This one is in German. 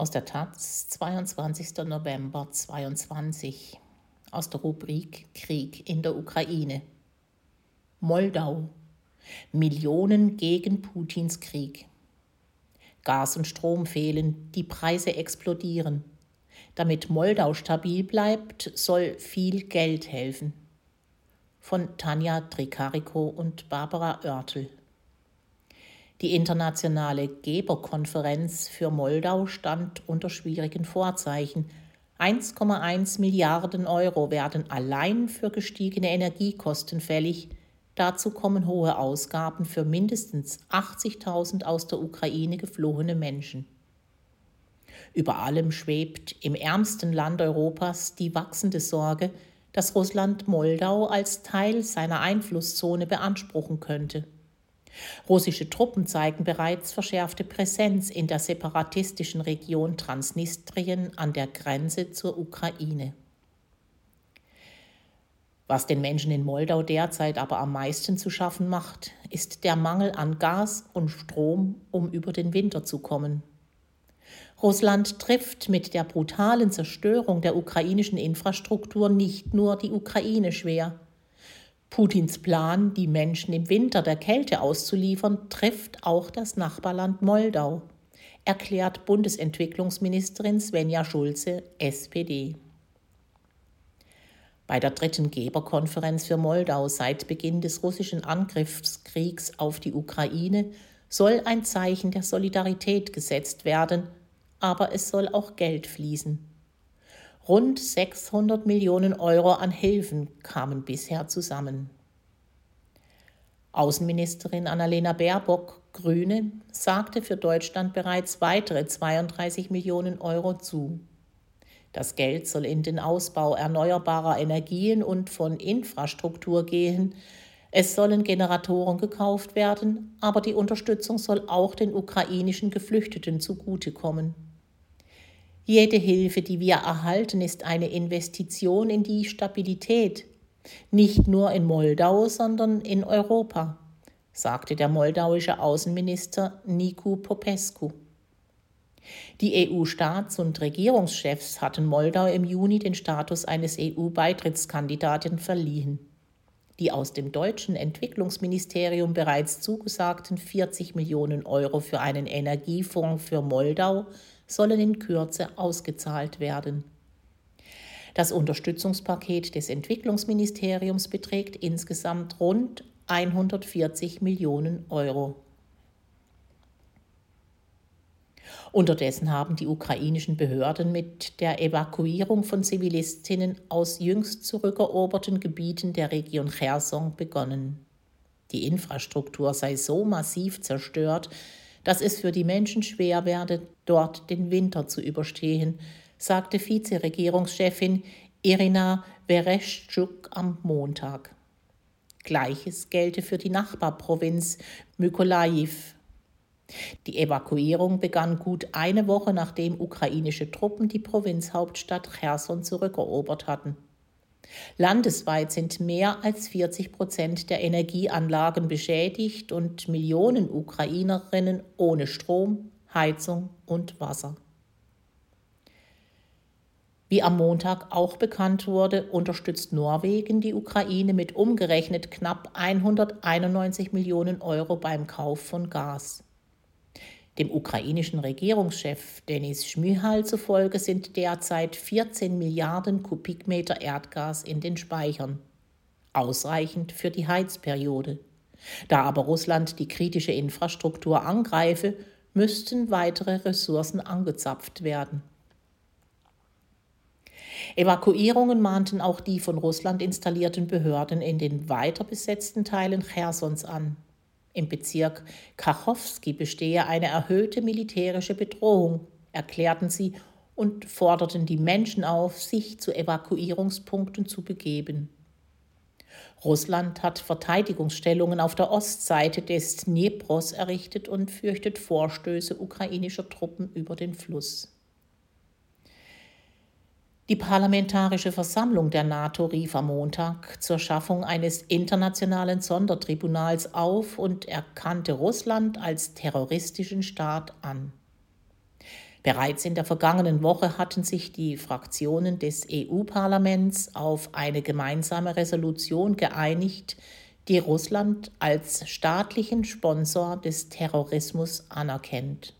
Aus der Taz, 22. November 2022. Aus der Rubrik Krieg in der Ukraine. Moldau. Millionen gegen Putins Krieg. Gas und Strom fehlen, die Preise explodieren. Damit Moldau stabil bleibt, soll viel Geld helfen. Von Tanja Tricarico und Barbara Oertel. Die internationale Geberkonferenz für Moldau stand unter schwierigen Vorzeichen. 1,1 Milliarden Euro werden allein für gestiegene Energiekosten fällig. Dazu kommen hohe Ausgaben für mindestens 80.000 aus der Ukraine geflohene Menschen. Über allem schwebt im ärmsten Land Europas die wachsende Sorge, dass Russland Moldau als Teil seiner Einflusszone beanspruchen könnte. Russische Truppen zeigen bereits verschärfte Präsenz in der separatistischen Region Transnistrien an der Grenze zur Ukraine. Was den Menschen in Moldau derzeit aber am meisten zu schaffen macht, ist der Mangel an Gas und Strom, um über den Winter zu kommen. Russland trifft mit der brutalen Zerstörung der ukrainischen Infrastruktur nicht nur die Ukraine schwer, Putins Plan, die Menschen im Winter der Kälte auszuliefern, trifft auch das Nachbarland Moldau, erklärt Bundesentwicklungsministerin Svenja Schulze, SPD. Bei der dritten Geberkonferenz für Moldau seit Beginn des russischen Angriffskriegs auf die Ukraine soll ein Zeichen der Solidarität gesetzt werden, aber es soll auch Geld fließen. Rund 600 Millionen Euro an Hilfen kamen bisher zusammen. Außenministerin Annalena Baerbock, Grüne, sagte für Deutschland bereits weitere 32 Millionen Euro zu. Das Geld soll in den Ausbau erneuerbarer Energien und von Infrastruktur gehen. Es sollen Generatoren gekauft werden, aber die Unterstützung soll auch den ukrainischen Geflüchteten zugutekommen. Jede Hilfe, die wir erhalten, ist eine Investition in die Stabilität, nicht nur in Moldau, sondern in Europa, sagte der moldauische Außenminister Nicu Popescu. Die EU-Staats- und Regierungschefs hatten Moldau im Juni den Status eines EU-Beitrittskandidaten verliehen. Die aus dem deutschen Entwicklungsministerium bereits zugesagten 40 Millionen Euro für einen Energiefonds für Moldau sollen in Kürze ausgezahlt werden. Das Unterstützungspaket des Entwicklungsministeriums beträgt insgesamt rund 140 Millionen Euro. Unterdessen haben die ukrainischen Behörden mit der Evakuierung von Zivilistinnen aus jüngst zurückeroberten Gebieten der Region Cherson begonnen. Die Infrastruktur sei so massiv zerstört, dass es für die Menschen schwer werde, dort den Winter zu überstehen, sagte Vizeregierungschefin Irina Vereschuk am Montag. Gleiches gelte für die Nachbarprovinz Mykolajiw. Die Evakuierung begann gut eine Woche nachdem ukrainische Truppen die Provinzhauptstadt Cherson zurückerobert hatten. Landesweit sind mehr als 40 Prozent der Energieanlagen beschädigt und Millionen Ukrainerinnen ohne Strom, Heizung und Wasser. Wie am Montag auch bekannt wurde, unterstützt Norwegen die Ukraine mit umgerechnet knapp 191 Millionen Euro beim Kauf von Gas. Dem ukrainischen Regierungschef Denis Schmyhal zufolge sind derzeit 14 Milliarden Kubikmeter Erdgas in den Speichern. Ausreichend für die Heizperiode. Da aber Russland die kritische Infrastruktur angreife, müssten weitere Ressourcen angezapft werden. Evakuierungen mahnten auch die von Russland installierten Behörden in den weiter besetzten Teilen Chersons an. Im Bezirk Kachowski bestehe eine erhöhte militärische Bedrohung, erklärten sie und forderten die Menschen auf, sich zu Evakuierungspunkten zu begeben. Russland hat Verteidigungsstellungen auf der Ostseite des Dnipros errichtet und fürchtet Vorstöße ukrainischer Truppen über den Fluss. Die Parlamentarische Versammlung der NATO rief am Montag zur Schaffung eines internationalen Sondertribunals auf und erkannte Russland als terroristischen Staat an. Bereits in der vergangenen Woche hatten sich die Fraktionen des EU-Parlaments auf eine gemeinsame Resolution geeinigt, die Russland als staatlichen Sponsor des Terrorismus anerkennt.